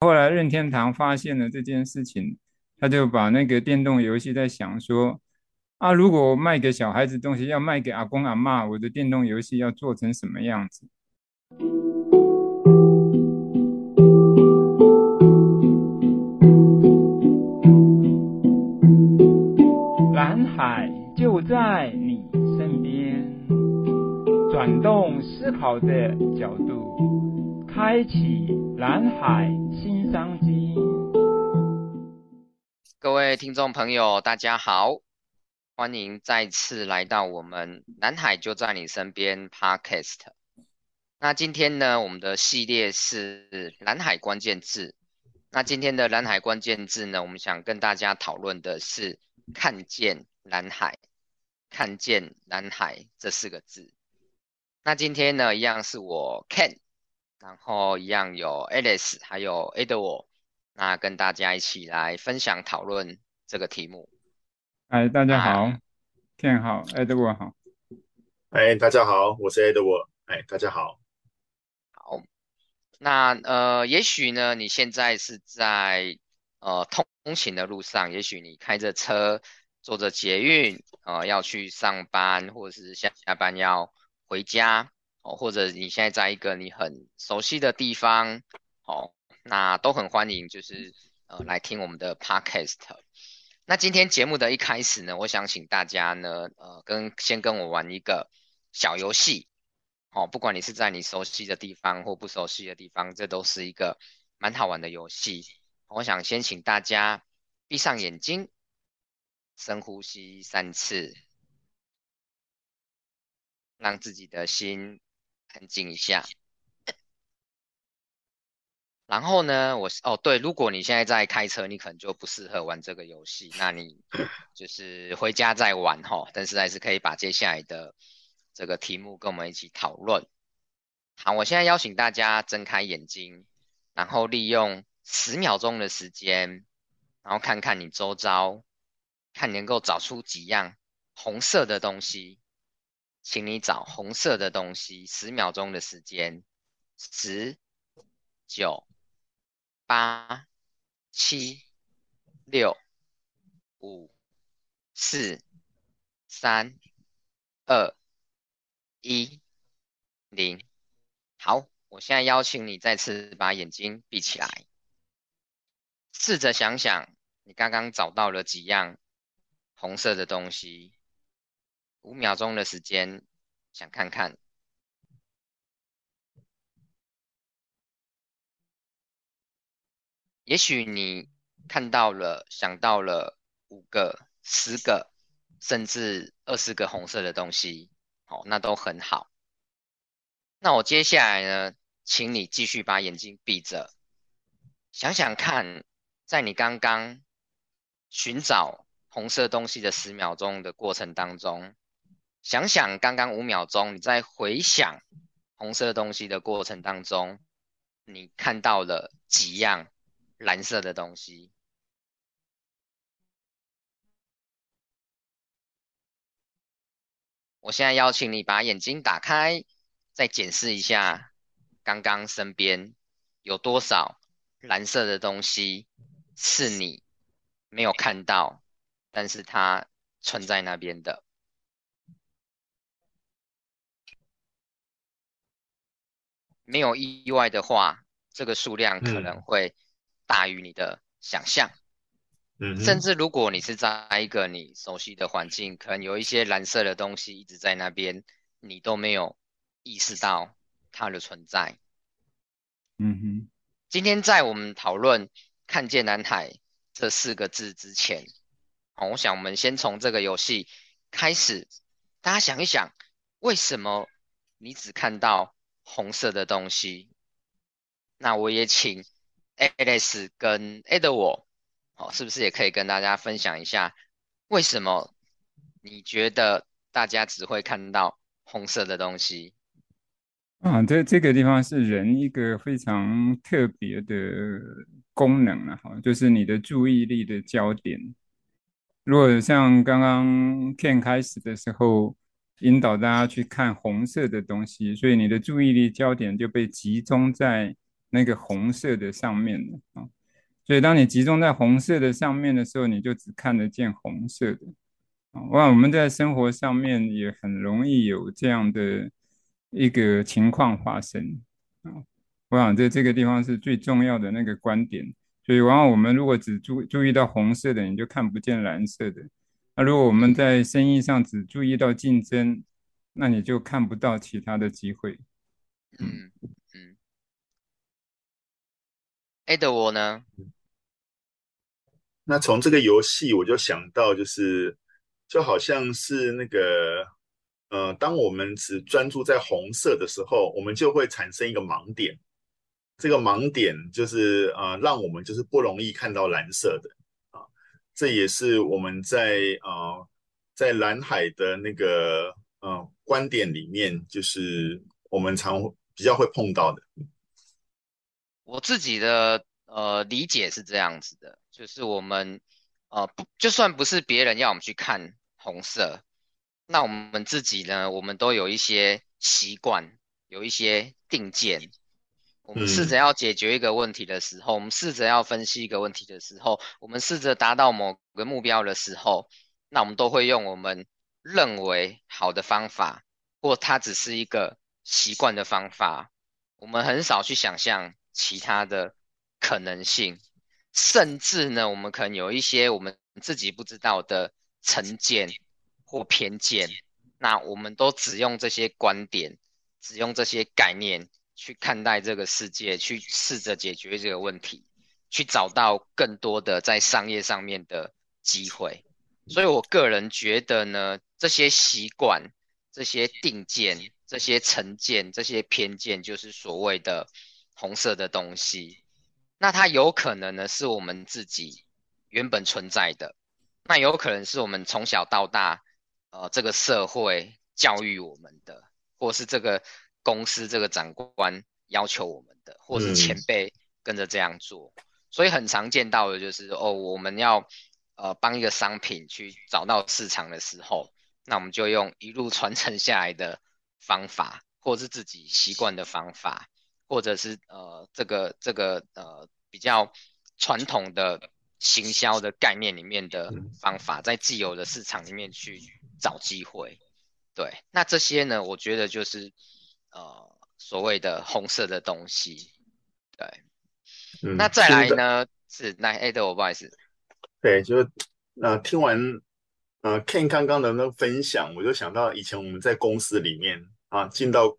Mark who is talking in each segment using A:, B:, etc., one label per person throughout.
A: 后来任天堂发现了这件事情，他就把那个电动游戏在想说，啊，如果我卖给小孩子东西，要卖给阿公阿妈，我的电动游戏要做成什么样子？蓝海就在你身边，转动思考的角度，开启蓝海新商机。
B: 各位听众朋友，大家好，欢迎再次来到我们蓝海就在你身边 Podcast。那今天呢，我们的系列是蓝海关键字。那今天的蓝海关键字呢，我们想跟大家讨论的是“看见蓝海”，“看见蓝海”这四个字。那今天呢，一样是我 Ken，然后一样有 Alice，还有 Edward，那跟大家一起来分享讨论这个题目。
A: 哎，大家好，Ken 好，Edward 好。
C: 哎，大家好，我是 Edward。哎，大家好。
B: 那呃，也许呢，你现在是在呃通勤的路上，也许你开着车，坐着捷运，呃，要去上班，或者是下下班要回家，哦，或者你现在在一个你很熟悉的地方，哦，那都很欢迎，就是呃来听我们的 podcast。那今天节目的一开始呢，我想请大家呢，呃，跟先跟我玩一个小游戏。哦，不管你是在你熟悉的地方或不熟悉的地方，这都是一个蛮好玩的游戏。我想先请大家闭上眼睛，深呼吸三次，让自己的心安静一下。然后呢，我哦对，如果你现在在开车，你可能就不适合玩这个游戏，那你就是回家再玩哈。但是还是可以把接下来的。这个题目跟我们一起讨论。好，我现在邀请大家睁开眼睛，然后利用十秒钟的时间，然后看看你周遭，看能够找出几样红色的东西。请你找红色的东西，十秒钟的时间，十、九、八、七、六、五、四、三、二。一零，好，我现在邀请你再次把眼睛闭起来，试着想想你刚刚找到了几样红色的东西。五秒钟的时间，想看看。也许你看到了，想到了五个、十个，甚至二十个红色的东西。好，那都很好。那我接下来呢，请你继续把眼睛闭着，想想看，在你刚刚寻找红色东西的十秒钟的过程当中，想想刚刚五秒钟你在回想红色东西的过程当中，你看到了几样蓝色的东西。我现在邀请你把眼睛打开，再检视一下刚刚身边有多少蓝色的东西是你没有看到，但是它存在那边的。没有意外的话，这个数量可能会大于你的想象。嗯，甚至如果你是在一个你熟悉的环境，可能有一些蓝色的东西一直在那边，你都没有意识到它的存在。
A: 嗯哼，
B: 今天在我们讨论“看见南海”这四个字之前，好，我想我们先从这个游戏开始，大家想一想，为什么你只看到红色的东西？那我也请 Alice 跟 Edward。哦，是不是也可以跟大家分享一下，为什么你觉得大家只会看到红色的东西？
A: 啊，这这个地方是人一个非常特别的功能啊，哈，就是你的注意力的焦点。如果像刚刚 Ken 开始的时候引导大家去看红色的东西，所以你的注意力焦点就被集中在那个红色的上面了啊。所以当你集中在红色的上面的时候，你就只看得见红色的啊。哇，我们在生活上面也很容易有这样的一个情况发生啊。我想在这个地方是最重要的那个观点。所以往往我们如果只注注意到红色的，你就看不见蓝色的。那如果我们在生意上只注意到竞争，那你就看不到其他的机会。
B: 嗯嗯。Edward 呢？
C: 那从这个游戏我就想到，就是就好像是那个，呃，当我们只专注在红色的时候，我们就会产生一个盲点。这个盲点就是啊、呃，让我们就是不容易看到蓝色的啊，这也是我们在、呃、在蓝海的那个呃观点里面，就是我们常比较会碰到的。
B: 我自己的呃理解是这样子的，就是我们呃不就算不是别人要我们去看红色，那我们自己呢，我们都有一些习惯，有一些定见。我们试着要解决一个问题的时候，我们试着要分析一个问题的时候，我们试着达到某个目标的时候，那我们都会用我们认为好的方法，或它只是一个习惯的方法。我们很少去想象其他的可能性，甚至呢，我们可能有一些我们自己不知道的成见或偏见。那我们都只用这些观点，只用这些概念。去看待这个世界，去试着解决这个问题，去找到更多的在商业上面的机会。所以我个人觉得呢，这些习惯、这些定见、这些成见、这些偏见，就是所谓的红色的东西。那它有可能呢，是我们自己原本存在的，那有可能是我们从小到大，呃，这个社会教育我们的，或是这个。公司这个长官要求我们的，或是前辈跟着这样做，嗯、所以很常见到的就是哦，我们要呃帮一个商品去找到市场的时候，那我们就用一路传承下来的方法，或是自己习惯的方法，或者是呃这个这个呃比较传统的行销的概念里面的方法，在既有的市场里面去找机会。对，那这些呢，我觉得就是。呃，所谓的红色的东西，对，嗯、那再来呢？是，是那 Ed，我不好意思，
C: 对，就是呃，听完呃 Ken 刚刚的那个分享，我就想到以前我们在公司里面啊，进到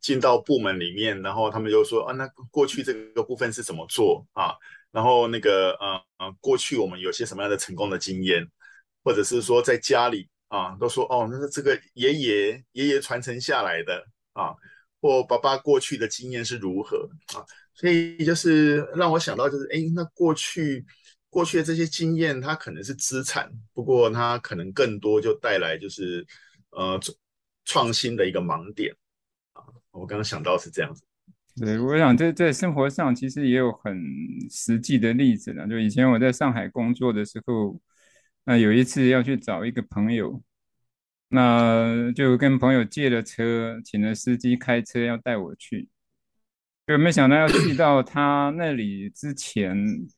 C: 进到部门里面，然后他们就说啊，那过去这个部分是怎么做啊？然后那个呃呃，过去我们有些什么样的成功的经验，或者是说在家里啊，都说哦，那是这个爷爷爷爷传承下来的啊。或爸爸过去的经验是如何啊？所以就是让我想到，就是哎，那过去过去的这些经验，它可能是资产，不过它可能更多就带来就是呃创新的一个盲点啊。我刚刚想到是这样子。
A: 对，我想在在生活上其实也有很实际的例子呢。就以前我在上海工作的时候，那有一次要去找一个朋友。那就跟朋友借了车，请了司机开车要带我去，就没想到要去到他那里之前，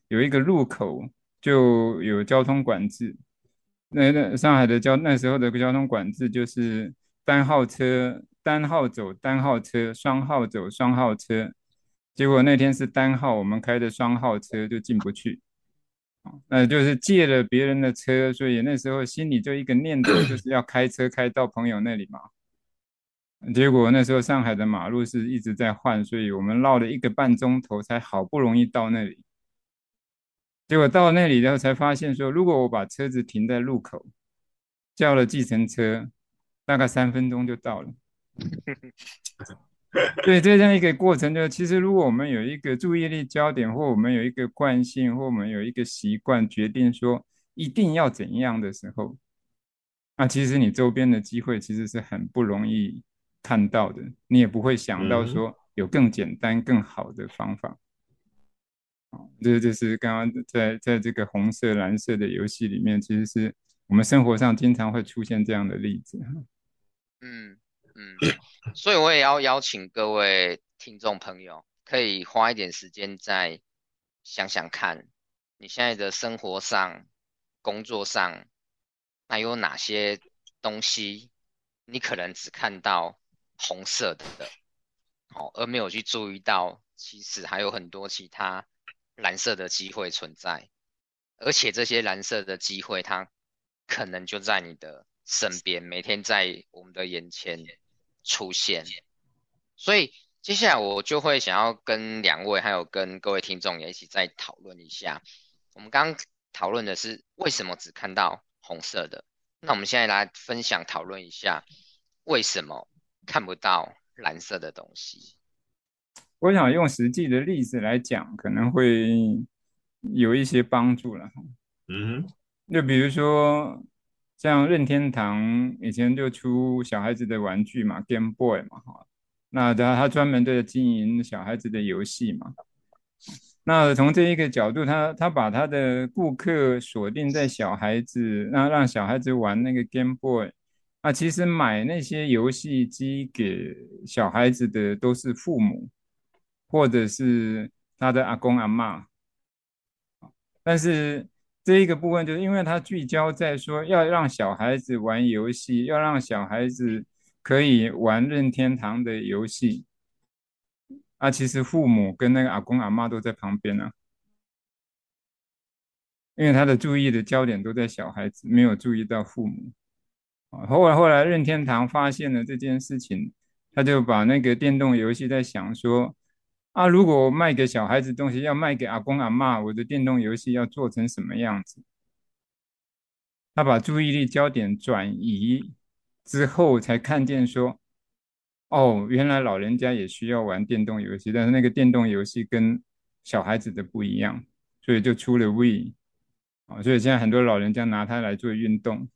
A: 有一个路口就有交通管制。那那上海的交那时候的交通管制就是单号车单号走单号车，双号走双号车。结果那天是单号，我们开的双号车就进不去。那就是借了别人的车，所以那时候心里就一个念头，就是要开车开到朋友那里嘛。结果那时候上海的马路是一直在换，所以我们绕了一个半钟头才好不容易到那里。结果到那里然后才发现说，如果我把车子停在路口，叫了计程车，大概三分钟就到了。对，这样一个过程，就其实如果我们有一个注意力焦点，或我们有一个惯性，或我们有一个习惯，决定说一定要怎样的时候，那其实你周边的机会其实是很不容易看到的，你也不会想到说有更简单、更好的方法。哦，这就是刚刚在在这个红色、蓝色的游戏里面，其实是我们生活上经常会出现这样的例子。
B: 嗯。嗯，所以我也要邀请各位听众朋友，可以花一点时间再想想看，你现在的生活上、工作上，那有哪些东西你可能只看到红色的，哦，而没有去注意到，其实还有很多其他蓝色的机会存在，而且这些蓝色的机会，它可能就在你的身边，每天在我们的眼前出现。所以接下来我就会想要跟两位，还有跟各位听众也一起再讨论一下。我们刚刚讨论的是为什么只看到红色的，那我们现在来分享讨论一下为什么看不到蓝色的东西。
A: 我想用实际的例子来讲，可能会有一些帮助了。
C: 嗯，
A: 就比如说像任天堂以前就出小孩子的玩具嘛，Game Boy 嘛，哈，那他他专门的经营小孩子的游戏嘛。那从这一个角度，他他把他的顾客锁定在小孩子，那让小孩子玩那个 Game Boy。那其实买那些游戏机给小孩子的都是父母。或者是他的阿公阿嬷，但是这一个部分就是因为他聚焦在说要让小孩子玩游戏，要让小孩子可以玩任天堂的游戏，啊，其实父母跟那个阿公阿妈都在旁边呢，因为他的注意的焦点都在小孩子，没有注意到父母。啊，后来后来任天堂发现了这件事情，他就把那个电动游戏在想说。啊，如果卖给小孩子东西，要卖给阿公阿嬷，我的电动游戏要做成什么样子？他把注意力焦点转移之后，才看见说，哦，原来老人家也需要玩电动游戏，但是那个电动游戏跟小孩子的不一样，所以就出了 Wii 啊，所以现在很多老人家拿它来做运动，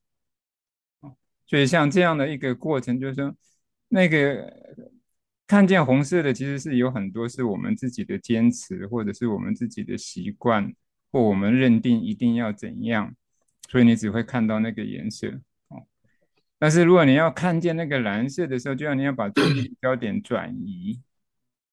A: 所以像这样的一个过程，就是说那个。看见红色的其实是有很多是我们自己的坚持，或者是我们自己的习惯，或我们认定一定要怎样，所以你只会看到那个颜色哦。但是如果你要看见那个蓝色的时候，就要你要把注意力焦点转移，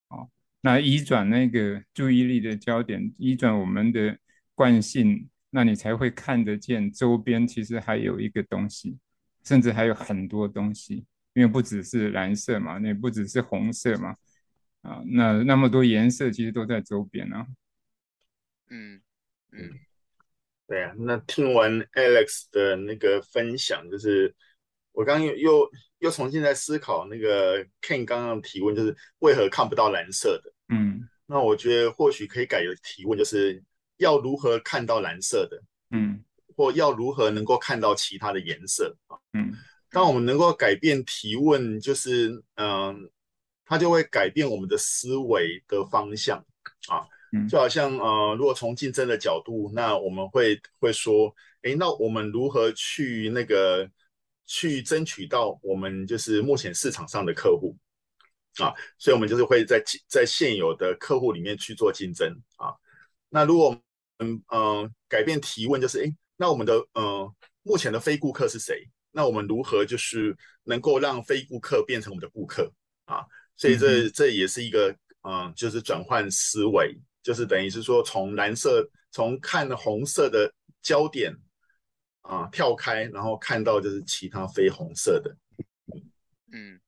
A: 哦，那移转那个注意力的焦点，移转我们的惯性，那你才会看得见周边其实还有一个东西，甚至还有很多东西。因为不只是蓝色嘛，那不只是红色嘛，啊，那那么多颜色其实都在周边啊。
B: 嗯嗯，
C: 对啊。那听完 Alex 的那个分享，就是我刚刚又又又重新在思考那个 Ken 刚刚的提问，就是为何看不到蓝色的？
A: 嗯，
C: 那我觉得或许可以改个提问，就是要如何看到蓝色的？
A: 嗯，
C: 或要如何能够看到其他的颜色？
A: 嗯。
C: 当我们能够改变提问，就是嗯、呃，它就会改变我们的思维的方向啊。就好像呃，如果从竞争的角度，那我们会会说，诶，那我们如何去那个去争取到我们就是目前市场上的客户啊？所以我们就是会在在现有的客户里面去做竞争啊。那如果嗯嗯、呃、改变提问，就是诶，那我们的呃目前的非顾客是谁？那我们如何就是能够让非顾客变成我们的顾客啊？所以这这也是一个嗯，就是转换思维，就是等于是说从蓝色从看红色的焦点啊跳开，然后看到就是其他非红色的。
B: 嗯，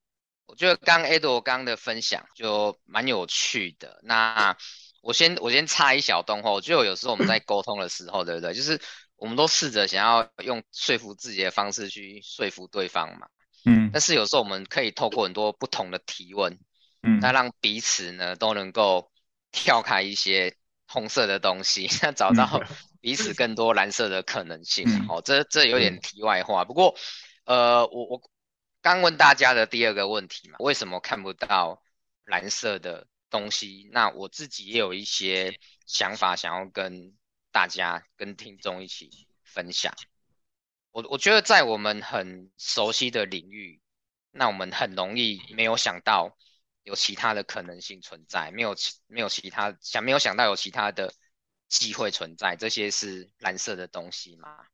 B: 我觉得刚 Edo 刚的分享就蛮有趣的。那我先我先插一小段话，我觉得有时候我们在沟通的时候，对不对？就是。我们都试着想要用说服自己的方式去说服对方嘛，
A: 嗯，
B: 但是有时候我们可以透过很多不同的提问，
A: 嗯，
B: 那让彼此呢都能够跳开一些红色的东西，那找到彼此更多蓝色的可能性。
A: 嗯、
B: 哦，这这有点题外话，不过，呃，我我刚问大家的第二个问题嘛，为什么看不到蓝色的东西？那我自己也有一些想法想要跟。大家跟听众一起分享，我我觉得在我们很熟悉的领域，那我们很容易没有想到有其他的可能性存在，没有其没有其他想没有想到有其他的机会存在，这些是蓝色的东西嘛？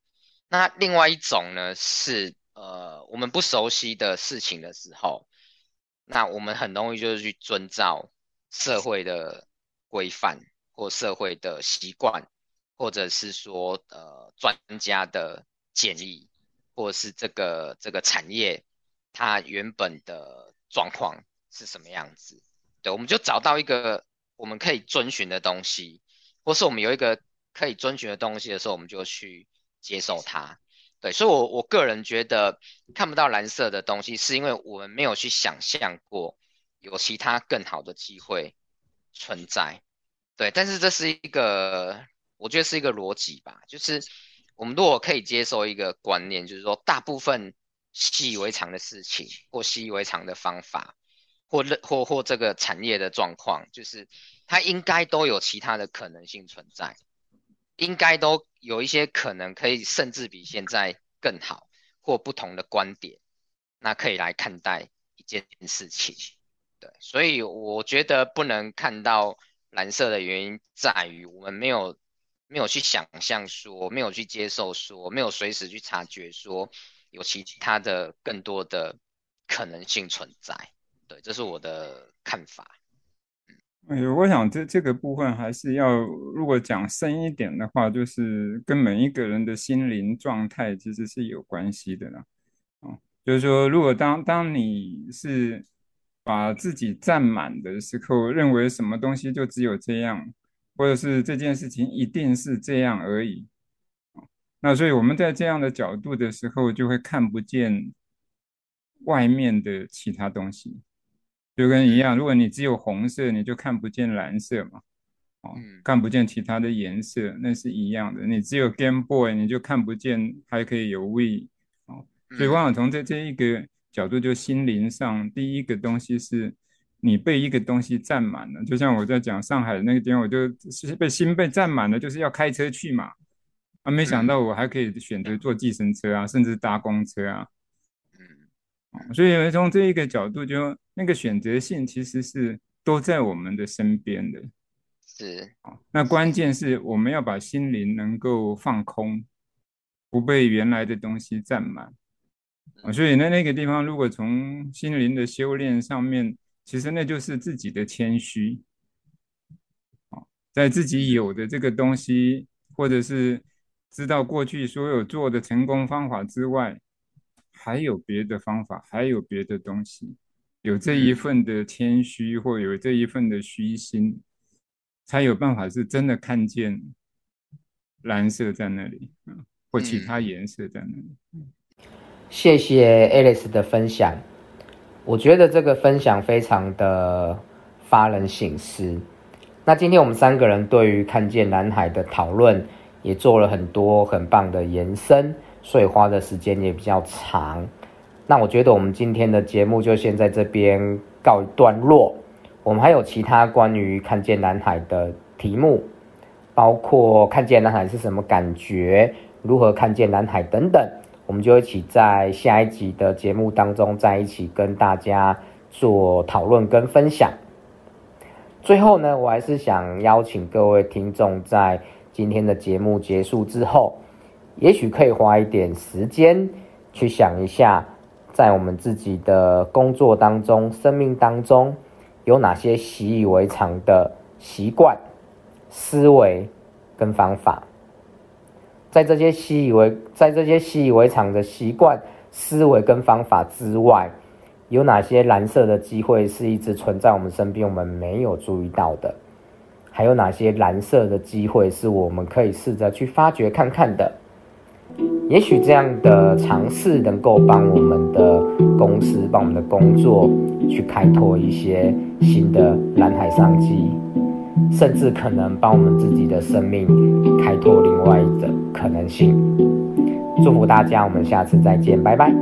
B: 那另外一种呢是呃我们不熟悉的事情的时候，那我们很容易就是去遵照社会的规范或社会的习惯，或者是说呃专家的建议，或者是这个这个产业它原本的状况是什么样子？对，我们就找到一个我们可以遵循的东西，或是我们有一个可以遵循的东西的时候，我们就去接受它。对，所以我，我我个人觉得看不到蓝色的东西，是因为我们没有去想象过有其他更好的机会存在。对，但是这是一个，我觉得是一个逻辑吧，就是我们如果可以接受一个观念，就是说大部分习以为常的事情或习以为常的方法，或或或这个产业的状况，就是它应该都有其他的可能性存在。应该都有一些可能可以，甚至比现在更好或不同的观点，那可以来看待一件事情。对，所以我觉得不能看到蓝色的原因在于我们没有没有去想象说，没有去接受说，没有随时去察觉说有其他的更多的可能性存在。对，这是我的看法。
A: 哎，我想这这个部分还是要，如果讲深一点的话，就是跟每一个人的心灵状态其实是有关系的啦。哦，就是说，如果当当你是把自己占满的时候，认为什么东西就只有这样，或者是这件事情一定是这样而已，那所以我们在这样的角度的时候，就会看不见外面的其他东西。就跟一样，如果你只有红色，你就看不见蓝色嘛，哦，看不见其他的颜色，那是一样的。你只有 Game Boy，你就看不见还可以有 Wii，哦，所以往往从这这一个角度，就心灵上第一个东西是你被一个东西占满了。就像我在讲上海的那个地方，我就被心被占满了，就是要开车去嘛，啊，没想到我还可以选择坐计程车啊，甚至搭公车啊。嗯所以从这一个角度，就那个选择性其实是都在我们的身边的。
B: 是
A: 啊，那关键是我们要把心灵能够放空，不被原来的东西占满。啊，所以那那个地方，如果从心灵的修炼上面，其实那就是自己的谦虚。啊，在自己有的这个东西，或者是知道过去所有做的成功方法之外。还有别的方法，还有别的东西，有这一份的谦虚，或有这一份的虚心，才有办法是真的看见蓝色在那里，或其他颜色在那里。
D: 谢谢 Alex 的分享，我觉得这个分享非常的发人省思。那今天我们三个人对于看见南海的讨论，也做了很多很棒的延伸。所以花的时间也比较长，那我觉得我们今天的节目就先在这边告一段落。我们还有其他关于看见南海的题目，包括看见南海是什么感觉，如何看见南海等等，我们就一起在下一集的节目当中在一起跟大家做讨论跟分享。最后呢，我还是想邀请各位听众在今天的节目结束之后。也许可以花一点时间去想一下，在我们自己的工作当中、生命当中，有哪些习以为常的习惯、思维跟方法。在这些习以为在这些习以为常的习惯、思维跟方法之外，有哪些蓝色的机会是一直存在我们身边，我们没有注意到的？还有哪些蓝色的机会是我们可以试着去发掘看看的？也许这样的尝试能够帮我们的公司、帮我们的工作去开拓一些新的蓝海商机，甚至可能帮我们自己的生命开拓另外一种可能性。祝福大家，我们下次再见，拜拜。